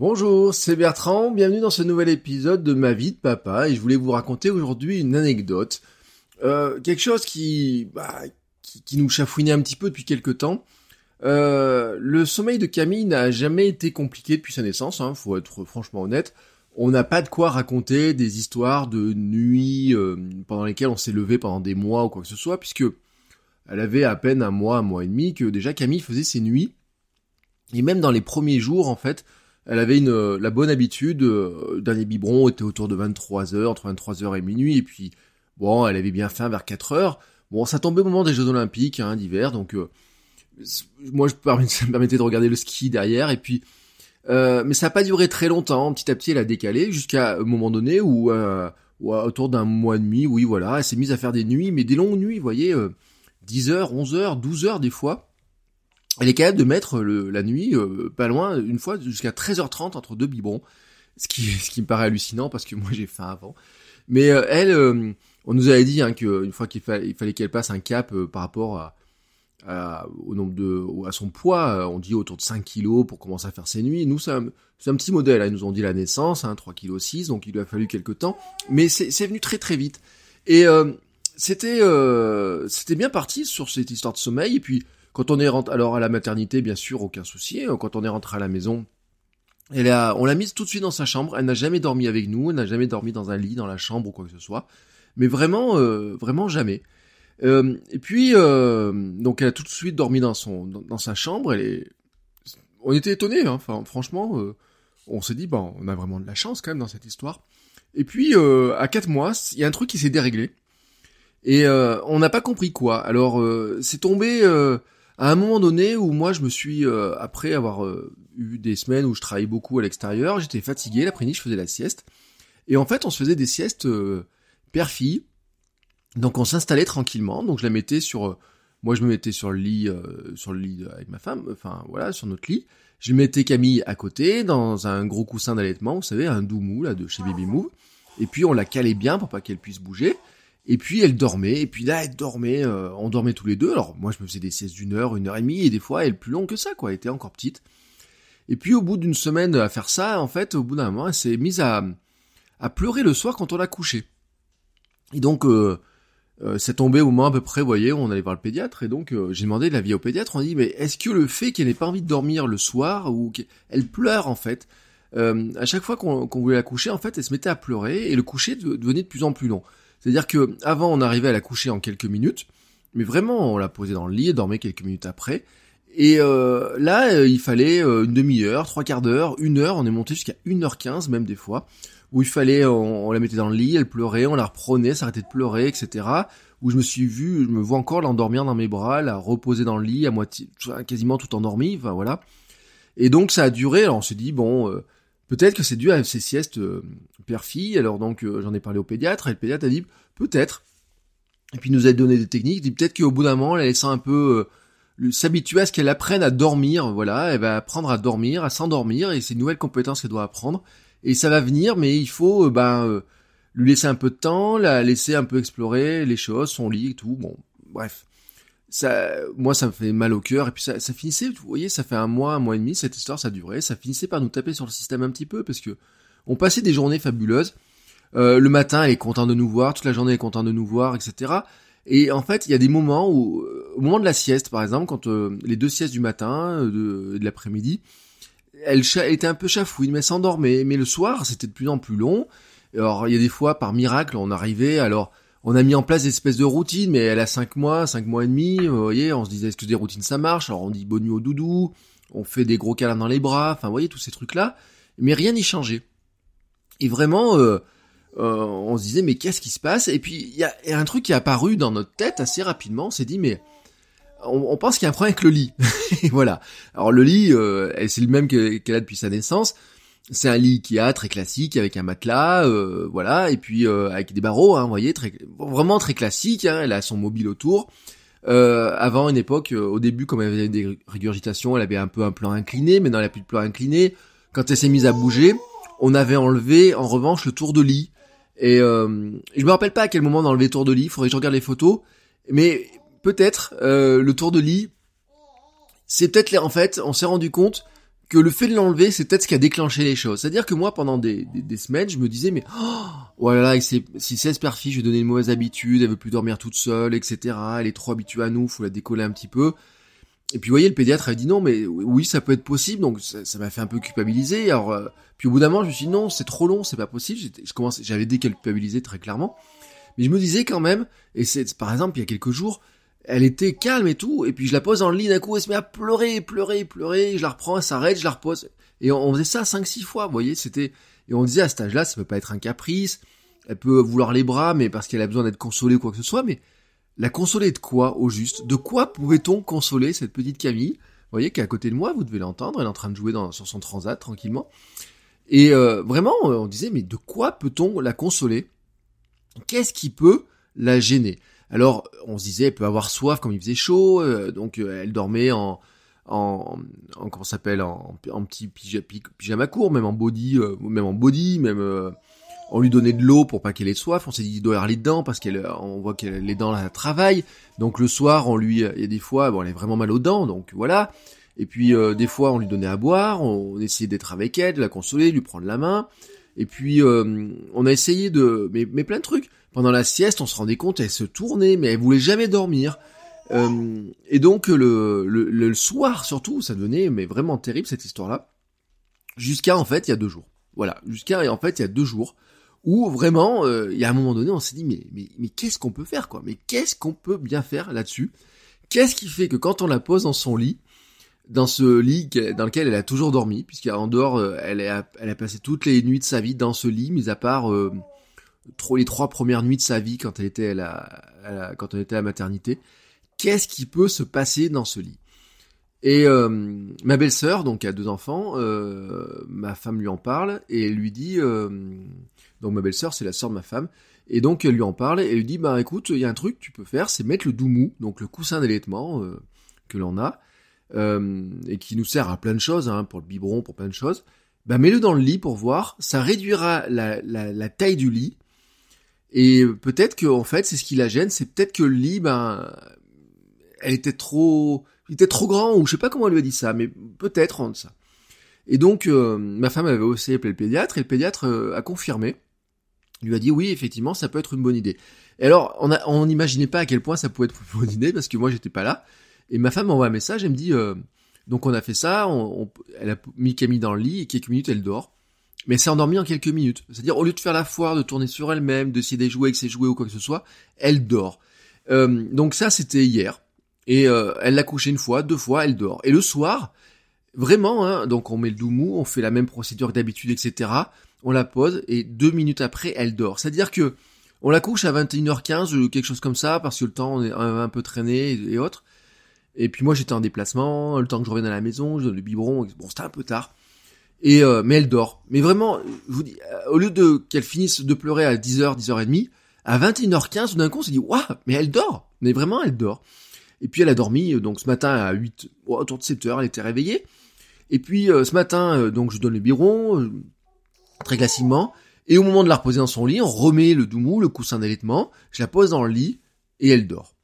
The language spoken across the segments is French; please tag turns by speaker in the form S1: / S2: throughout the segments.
S1: Bonjour, c'est Bertrand, bienvenue dans ce nouvel épisode de ma vie de papa et je voulais vous raconter aujourd'hui une anecdote. Euh, quelque chose qui, bah, qui, nous chafouinait un petit peu depuis quelques temps. Euh, le sommeil de Camille n'a jamais été compliqué depuis sa naissance, hein, faut être franchement honnête. On n'a pas de quoi raconter des histoires de nuits euh, pendant lesquelles on s'est levé pendant des mois ou quoi que ce soit, puisque elle avait à peine un mois, un mois et demi que déjà Camille faisait ses nuits. Et même dans les premiers jours, en fait, elle avait une, la bonne habitude, euh, dernier biberon était autour de 23h, entre 23h et minuit, et puis, bon, elle avait bien faim vers 4h. Bon, ça tombait au moment des Jeux Olympiques, hein, d'hiver, donc, euh, moi, je ça me permettait de regarder le ski derrière, et puis, euh, mais ça n'a pas duré très longtemps, petit à petit, elle a décalé, jusqu'à un moment donné où, euh, où autour d'un mois et demi, oui, voilà, elle s'est mise à faire des nuits, mais des longues nuits, vous voyez, 10h, 11h, 12h des fois, elle est capable de mettre le, la nuit euh, pas loin, une fois jusqu'à 13h30 entre deux biberons, ce qui, ce qui me paraît hallucinant parce que moi j'ai faim avant. Mais euh, elle, euh, on nous avait dit hein, qu'une fois qu'il fallait, qu'elle passe un cap par rapport à, à, au nombre de, à son poids, on dit autour de 5 kilos pour commencer à faire ses nuits. Nous, c'est un, un, petit modèle. Hein. Ils nous ont dit la naissance, hein, 3 kg 6, donc il lui a fallu quelques temps. Mais c'est venu très très vite. Et c'était c'était bien parti sur cette histoire de sommeil. Et puis quand on est rentré, alors à la maternité, bien sûr, aucun souci. Hein. Quand on est rentré à la maison, elle a, on l'a mise tout de suite dans sa chambre. Elle n'a jamais dormi avec nous. Elle n'a jamais dormi dans un lit, dans la chambre ou quoi que ce soit. Mais vraiment, euh, vraiment jamais. Euh, et puis, euh, donc elle a tout de suite dormi dans son, dans, sa chambre. Elle est, on était étonnés. Hein. Enfin, franchement, euh, on s'est dit, bon, on a vraiment de la chance quand même dans cette histoire. Et puis, euh, à quatre mois, il y a un truc qui s'est déréglé. Et on n'a pas compris quoi. Alors, c'est tombé à un moment donné où moi je me suis euh, après avoir euh, eu des semaines où je travaillais beaucoup à l'extérieur, j'étais fatigué, l'après-midi je faisais la sieste et en fait on se faisait des siestes euh, père-fille. Donc on s'installait tranquillement, donc je la mettais sur moi je me mettais sur le lit sur le lit avec ma femme, enfin voilà, sur notre lit. Je mettais Camille à côté dans un gros coussin d'allaitement, vous savez, un doux mou là de chez Baby Move. Et puis on la calait bien pour pas qu'elle puisse bouger. Et puis elle dormait, et puis là elle dormait, euh, on dormait tous les deux. Alors moi je me faisais des siestes d'une heure, une heure et demie, et des fois elle plus longue que ça, quoi. Elle était encore petite. Et puis au bout d'une semaine à faire ça, en fait, au bout d'un moment, elle s'est mise à, à pleurer le soir quand on l'a couchée. Et donc euh, euh, c'est tombé au moment à peu près, vous voyez, on allait voir le pédiatre, et donc euh, j'ai demandé l'avis au pédiatre. On dit mais est-ce que le fait qu'elle n'ait pas envie de dormir le soir ou qu'elle pleure en fait, à chaque fois qu'on voulait la coucher, en fait, elle se mettait à pleurer et le coucher devenait de plus en plus long. C'est-à-dire que avant on arrivait à la coucher en quelques minutes, mais vraiment on la posait dans le lit et dormait quelques minutes après. Et euh, là, euh, il fallait euh, une demi-heure, trois quarts d'heure, une heure, on est monté jusqu'à 1h15 même des fois, où il fallait, on, la mettait dans le lit, elle pleurait, on la reprenait, s'arrêtait de pleurer, etc. Où je me suis vu, je me vois encore l'endormir dans mes bras, la reposer dans le lit à moitié, quasiment tout endormi, enfin voilà. Et donc ça a duré, alors on s'est dit, bon, Peut-être que c'est dû à ces siestes euh, père-fille, alors donc euh, j'en ai parlé au pédiatre, et le pédiatre a dit peut-être. Et puis il nous a donné des techniques, il dit peut-être qu'au bout d'un moment, elle laissant un peu euh, s'habituer à ce qu'elle apprenne à dormir, voilà, elle va apprendre à dormir, à s'endormir, et c'est une nouvelle compétence qu'elle doit apprendre. Et ça va venir, mais il faut ben lui laisser un peu de temps, la laisser un peu explorer les choses, son lit et tout, bon, bref ça, moi, ça me fait mal au cœur. Et puis ça, ça finissait, vous voyez, ça fait un mois, un mois et demi, cette histoire, ça durait. Ça finissait par nous taper sur le système un petit peu parce que on passait des journées fabuleuses. Euh, le matin, elle est contente de nous voir, toute la journée, elle est contente de nous voir, etc. Et en fait, il y a des moments où, euh, au moment de la sieste, par exemple, quand euh, les deux siestes du matin, de, de l'après-midi, elle, elle, était un peu chafouine, mais s'endormait. Mais le soir, c'était de plus en plus long. Alors, il y a des fois, par miracle, on arrivait, alors on a mis en place des espèces de routines, mais elle a 5 mois, 5 mois et demi, vous voyez, on se disait est-ce que des routines ça marche? Alors on dit bonne au doudou, on fait des gros câlins dans les bras, enfin vous voyez tous ces trucs-là, mais rien n'y changeait. Et vraiment, euh, euh, on se disait mais qu'est-ce qui se passe? Et puis il y a, un truc qui est apparu dans notre tête assez rapidement, on s'est dit mais on, pense qu'il y a un problème avec le lit. voilà. Alors le lit, euh, c'est le même qu'elle a depuis sa naissance. C'est un lit qui a très classique avec un matelas, euh, voilà, et puis euh, avec des barreaux, hein, vous voyez, très, vraiment très classique. Hein, elle a son mobile autour. Euh, avant une époque, au début, comme elle avait des régurgitations, elle avait un peu un plan incliné, mais dans la plus de plan incliné, quand elle s'est mise à bouger, on avait enlevé en revanche le tour de lit. Et euh, je me rappelle pas à quel moment on a enlevé le tour de lit, faudrait que je regarde les photos, mais peut-être euh, le tour de lit, c'est peut-être en fait, on s'est rendu compte que le fait de l'enlever, c'est peut-être ce qui a déclenché les choses. C'est-à-dire que moi, pendant des, des, semaines, je me disais, mais oh, voilà, si c'est Esperfi, je vais donner une mauvaise habitude, elle veut plus dormir toute seule, etc. Elle est trop habituée à nous, faut la décoller un petit peu. Et puis, vous voyez, le pédiatre a dit non, mais oui, ça peut être possible, donc ça m'a fait un peu culpabiliser. Alors, euh, puis au bout d'un moment, je me suis dit non, c'est trop long, c'est pas possible. Je commence, j'avais déculpabilisé très clairement, mais je me disais quand même, et c'est par exemple il y a quelques jours, elle était calme et tout, et puis je la pose en lit d'un coup, elle se met à pleurer, pleurer, pleurer, je la reprends, elle s'arrête, je la repose, et on, faisait ça cinq, six fois, vous voyez, c'était, et on disait à cet âge-là, ça peut pas être un caprice, elle peut vouloir les bras, mais parce qu'elle a besoin d'être consolée ou quoi que ce soit, mais la consoler de quoi, au juste? De quoi pouvait-on consoler cette petite Camille? Vous voyez qu'à côté de moi, vous devez l'entendre, elle est en train de jouer dans, sur son transat, tranquillement, et euh, vraiment, on disait, mais de quoi peut-on la consoler? Qu'est-ce qui peut la gêner? Alors, on se disait, elle peut avoir soif comme il faisait chaud, euh, donc euh, elle dormait en, en, en comment s'appelle, en, petit pyjama, court, même en body, euh, même en body, même on lui donnait de l'eau pour pas qu'elle ait soif. On s'est dit, il doit avoir les dents parce qu'elle, on voit qu'elle les dents la travaillent. Donc le soir, on lui, il y a des fois, bon, elle est vraiment mal aux dents, donc voilà. Et puis des fois, on lui donnait à boire, on, essayait d'être avec elle, de la consoler, lui prendre la main. Et puis on a essayé de, mais plein de trucs. Pendant la sieste, on se rendait compte, elle se tournait, mais elle voulait jamais dormir. Euh, et donc le, le, soir surtout, ça devenait mais vraiment terrible cette histoire-là. Jusqu'à en fait il y a deux jours. Voilà, jusqu'à en fait il y a deux jours où vraiment euh, il y a un moment donné on s'est dit mais mais, mais qu'est-ce qu'on peut faire quoi? Mais qu'est-ce qu'on peut bien faire là-dessus? Qu'est-ce qui fait que quand on la pose dans son lit, dans ce lit dans lequel elle a toujours dormi, puisqu'en dehors euh, elle a, elle a passé toutes les nuits de sa vie dans ce lit, mis à part les trois premières nuits de sa vie quand elle était à la, quand elle était à maternité. Qu'est-ce qui peut se passer dans ce lit? Et euh, ma belle-sœur, donc a deux enfants, euh, ma femme lui en parle et elle lui dit, euh, donc ma belle-sœur c'est la sœur de ma femme, et donc elle lui en parle et elle lui dit, bah écoute, il y a un truc que tu peux faire, c'est mettre le doumou, donc le coussin d'allaitement que l'on a, et qui nous sert à plein de choses, hein, pour le biberon, pour plein de choses. Bah mets-le dans le lit pour voir, ça réduira la, la, la taille du lit et peut-être que en fait, c'est ce qui la gêne, c'est peut-être que le lit, ben, elle était trop, il était trop grand ou je sais pas comment elle lui a dit ça, mais peut-être en ça. Et donc, euh, ma femme avait aussi appelé le pédiatre et le pédiatre euh, a confirmé. Il lui a dit oui, effectivement, ça peut être une bonne idée. Et alors, on n'imaginait pas à quel point ça pouvait être une bonne idée parce que moi, j'étais pas là. Et ma femme m'envoie un message, elle me dit, euh, donc on a fait ça, elle a mis Camille dans le lit et quelques minutes elle dort mais s'est endormie en quelques minutes. C'est-à-dire, au lieu de faire la foire, de tourner sur elle-même, d'essayer de jouer avec ses jouets ou quoi que ce soit, elle dort. Euh, donc ça, c'était hier. Et euh, elle l'a couché une fois, deux fois, elle dort. Et le soir, vraiment, hein, donc on met le doumou, on fait la même procédure que d'habitude, etc. On la pose et deux minutes après, elle dort. C'est-à-dire que on la couche à 21h15 ou quelque chose comme ça, parce que le temps est un peu traîné et, autres. Et puis moi, j'étais en déplacement, le temps que je revienne à la maison, je donne le biberon, bon, c'était un peu tard. Euh, mais elle dort. Mais vraiment, je vous dis, euh, au lieu de qu'elle finisse de pleurer à 10h, 10h30, à 21h15, d'un coup, on s'est dit, waouh, mais elle dort. Mais vraiment, elle dort. Et puis elle a dormi, euh, donc ce matin à 8, autour de 7 heures, elle était réveillée. Et puis ce matin, donc je donne le biberon, très classiquement. Et au moment de la reposer dans son lit, on remet le doumou, le coussin d'allaitement, je la pose dans le lit, et elle dort.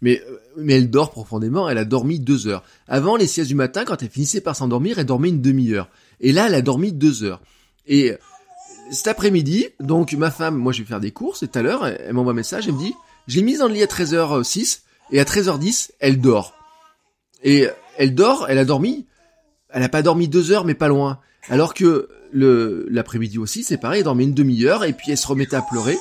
S1: Mais, mais elle dort profondément, elle a dormi deux heures. Avant les siestes du matin, quand elle finissait par s'endormir, elle dormait une demi-heure. Et là, elle a dormi deux heures. Et cet après-midi, donc ma femme, moi je vais faire des courses, et tout à l'heure, elle, m'envoie un message, elle me dit, j'ai mise dans le lit à 13h06, et à 13h10, elle dort. Et elle dort, elle a dormi, elle a pas dormi deux heures, mais pas loin. Alors que le l'après-midi aussi, c'est pareil, elle dormait une demi-heure, et puis elle se remettait à pleurer.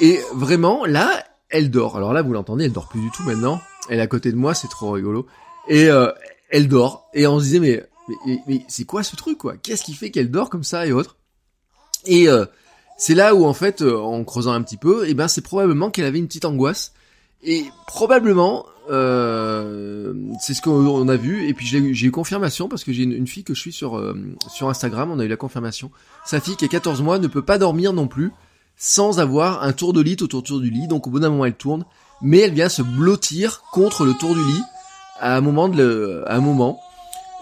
S1: Et vraiment, là, elle dort. Alors là, vous l'entendez, elle dort plus du tout maintenant. Elle est à côté de moi, c'est trop rigolo. Et euh, elle dort. Et on se disait, mais mais, c'est quoi ce truc quoi? Qu'est-ce qui fait qu'elle dort comme ça et autres? Et euh, c'est là où en fait, euh, en creusant un petit peu, et eh ben c'est probablement qu'elle avait une petite angoisse Et probablement, euh, c'est ce qu'on a vu. Et puis j'ai eu confirmation parce que j'ai une, fille que je suis sur euh, sur Instagram. On a eu la confirmation. Sa fille qui a 14 mois ne peut pas dormir non plus sans avoir un tour de lit autour du lit. Donc au bout d'un moment, elle tourne, mais elle vient se blottir contre le tour du lit à un moment de à un moment.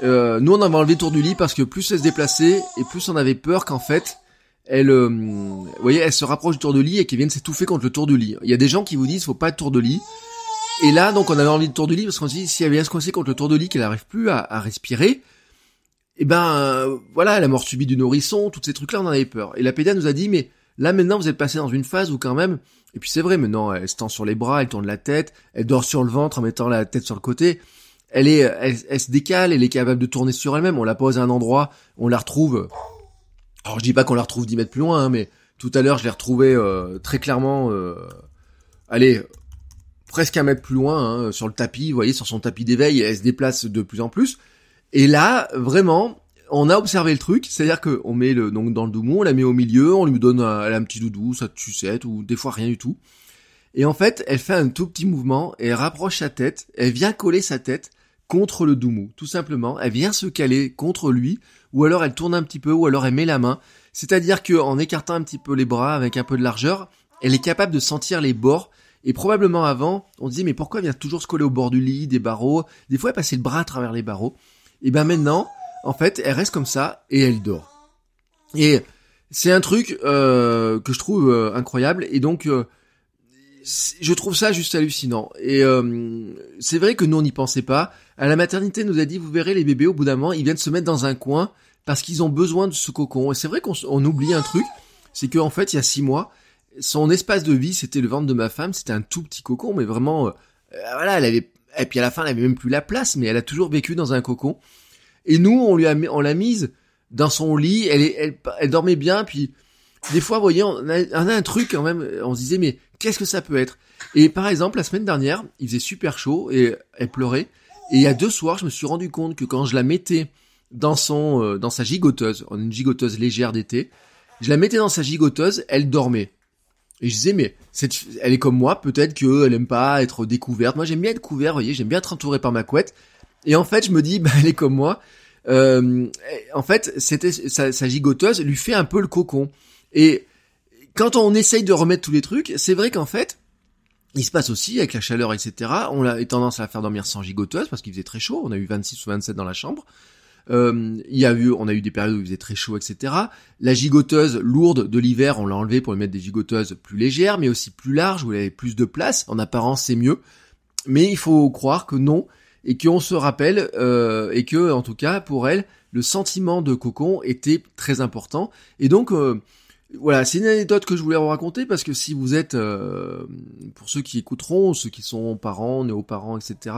S1: Euh, nous, on avait enlevé le tour du lit parce que plus elle se déplaçait et plus on avait peur qu'en fait, elle, euh, vous voyez, elle se rapproche du tour de lit et qu'elle vienne s'étouffer contre le tour du lit. Il y a des gens qui vous disent, faut pas de tour de lit. Et là, donc, on avait envie de tour de lit parce qu'on se dit, si elle vient se coincer contre le tour de lit, qu'elle n'arrive plus à, respirer, et eh ben, euh, voilà, la mort subie du nourrisson, tous ces trucs-là, on en avait peur. Et la pédia nous a dit, mais là, maintenant, vous êtes passé dans une phase où quand même, et puis c'est vrai, maintenant, elle se tend sur les bras, elle tourne la tête, elle dort sur le ventre en mettant la tête sur le côté elle est, elle, se décale, elle est capable de tourner sur elle-même. On la pose à un endroit, on la retrouve. Alors je dis pas qu'on la retrouve 10 mètres plus loin, hein, mais tout à l'heure je l'ai retrouvée euh, très clairement. Euh, allez, presque un mètre plus loin hein, sur le tapis. Vous voyez, sur son tapis d'éveil, elle se déplace de plus en plus. Et là, vraiment, on a observé le truc, c'est-à-dire que on met le donc dans le doumou, on la met au milieu, on lui donne un, un petit doudou, ça sucette ou des fois rien du tout. Et en fait, elle fait un tout petit mouvement et elle rapproche sa tête, elle vient coller sa tête contre le Doumou, tout simplement. Elle vient se caler contre lui, ou alors elle tourne un petit peu, ou alors elle met la main. C'est-à-dire que en écartant un petit peu les bras avec un peu de largeur, elle est capable de sentir les bords. Et probablement avant, on disait mais pourquoi elle vient toujours se coller au bord du lit, des barreaux? Des fois elle passait le bras à travers les barreaux. Et ben maintenant, en fait, elle reste comme ça et elle dort. Et c'est un truc euh, que je trouve euh, incroyable. Et donc euh, je trouve ça juste hallucinant. Et euh, c'est vrai que nous on n'y pensait pas. À la maternité, nous a dit, vous verrez les bébés au bout d'un moment, ils viennent se mettre dans un coin parce qu'ils ont besoin de ce cocon. Et c'est vrai qu'on oublie un truc, c'est qu'en fait, il y a six mois, son espace de vie, c'était le ventre de ma femme, c'était un tout petit cocon, mais vraiment, euh, voilà, elle avait, et puis à la fin, elle avait même plus la place, mais elle a toujours vécu dans un cocon. Et nous, on lui a, on l'a mise dans son lit, elle, elle dormait bien, puis des fois, vous voyez, on a, on a, un truc quand même, on se disait, mais qu'est-ce que ça peut être? Et par exemple, la semaine dernière, il faisait super chaud et elle pleurait. Et il y a deux soirs, je me suis rendu compte que quand je la mettais dans son, euh, dans sa gigoteuse, on une gigoteuse légère d'été, je la mettais dans sa gigoteuse, elle dormait. Et je disais, mais elle est comme moi, peut-être qu'elle aime pas être découverte. Moi, j'aime bien être couvert, vous voyez, j'aime bien être entouré par ma couette. Et en fait, je me dis, bah, elle est comme moi. Euh, en fait, c'était sa, sa gigoteuse lui fait un peu le cocon. Et quand on essaye de remettre tous les trucs, c'est vrai qu'en fait, il se passe aussi avec la chaleur, etc. On a tendance à la faire dormir sans gigoteuse parce qu'il faisait très chaud. On a eu 26 ou 27 dans la chambre. Euh, il y a eu, on a eu des périodes où il faisait très chaud, etc. La gigoteuse lourde de l'hiver, on l'a enlevée pour lui mettre des gigoteuses plus légères, mais aussi plus larges où il avait plus de place. En apparence, c'est mieux. Mais il faut croire que non et qu'on se rappelle euh, et que, en tout cas, pour elle, le sentiment de cocon était très important. Et donc, euh, voilà, c'est une anecdote que je voulais vous raconter parce que si vous êtes, euh, pour ceux qui écouteront, ceux qui sont parents, néo-parents, etc.,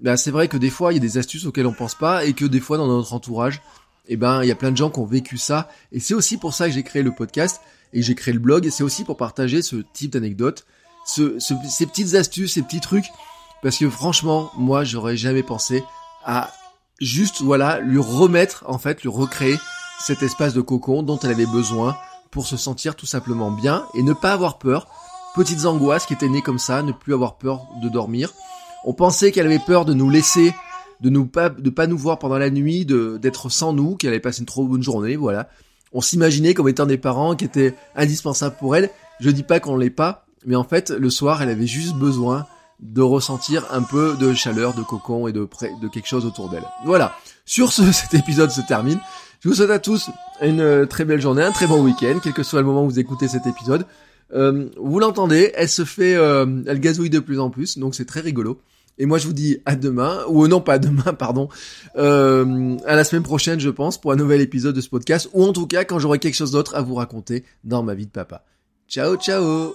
S1: bah c'est vrai que des fois il y a des astuces auxquelles on pense pas et que des fois dans notre entourage, eh ben il y a plein de gens qui ont vécu ça et c'est aussi pour ça que j'ai créé le podcast et j'ai créé le blog et c'est aussi pour partager ce type d'anecdotes, ce, ces petites astuces, ces petits trucs parce que franchement moi j'aurais jamais pensé à juste voilà lui remettre en fait lui recréer cet espace de cocon dont elle avait besoin pour se sentir tout simplement bien et ne pas avoir peur. Petites angoisses qui étaient nées comme ça, ne plus avoir peur de dormir. On pensait qu'elle avait peur de nous laisser, de nous pas, de pas nous voir pendant la nuit, de, d'être sans nous, qu'elle allait passer une trop bonne journée, voilà. On s'imaginait comme étant des parents qui étaient indispensables pour elle. Je dis pas qu'on l'est pas, mais en fait, le soir, elle avait juste besoin de ressentir un peu de chaleur, de cocon et de, de quelque chose autour d'elle. Voilà. Sur ce, cet épisode se termine. Je vous souhaite à tous une euh, très belle journée, un très bon week-end, quel que soit le moment où vous écoutez cet épisode. Euh, vous l'entendez, elle se fait, euh, elle gazouille de plus en plus, donc c'est très rigolo. Et moi je vous dis à demain, ou non pas à demain, pardon, à la semaine prochaine je pense pour un nouvel épisode de ce podcast, ou en tout cas quand j'aurai quelque chose d'autre à vous raconter dans ma vie de papa. Ciao ciao.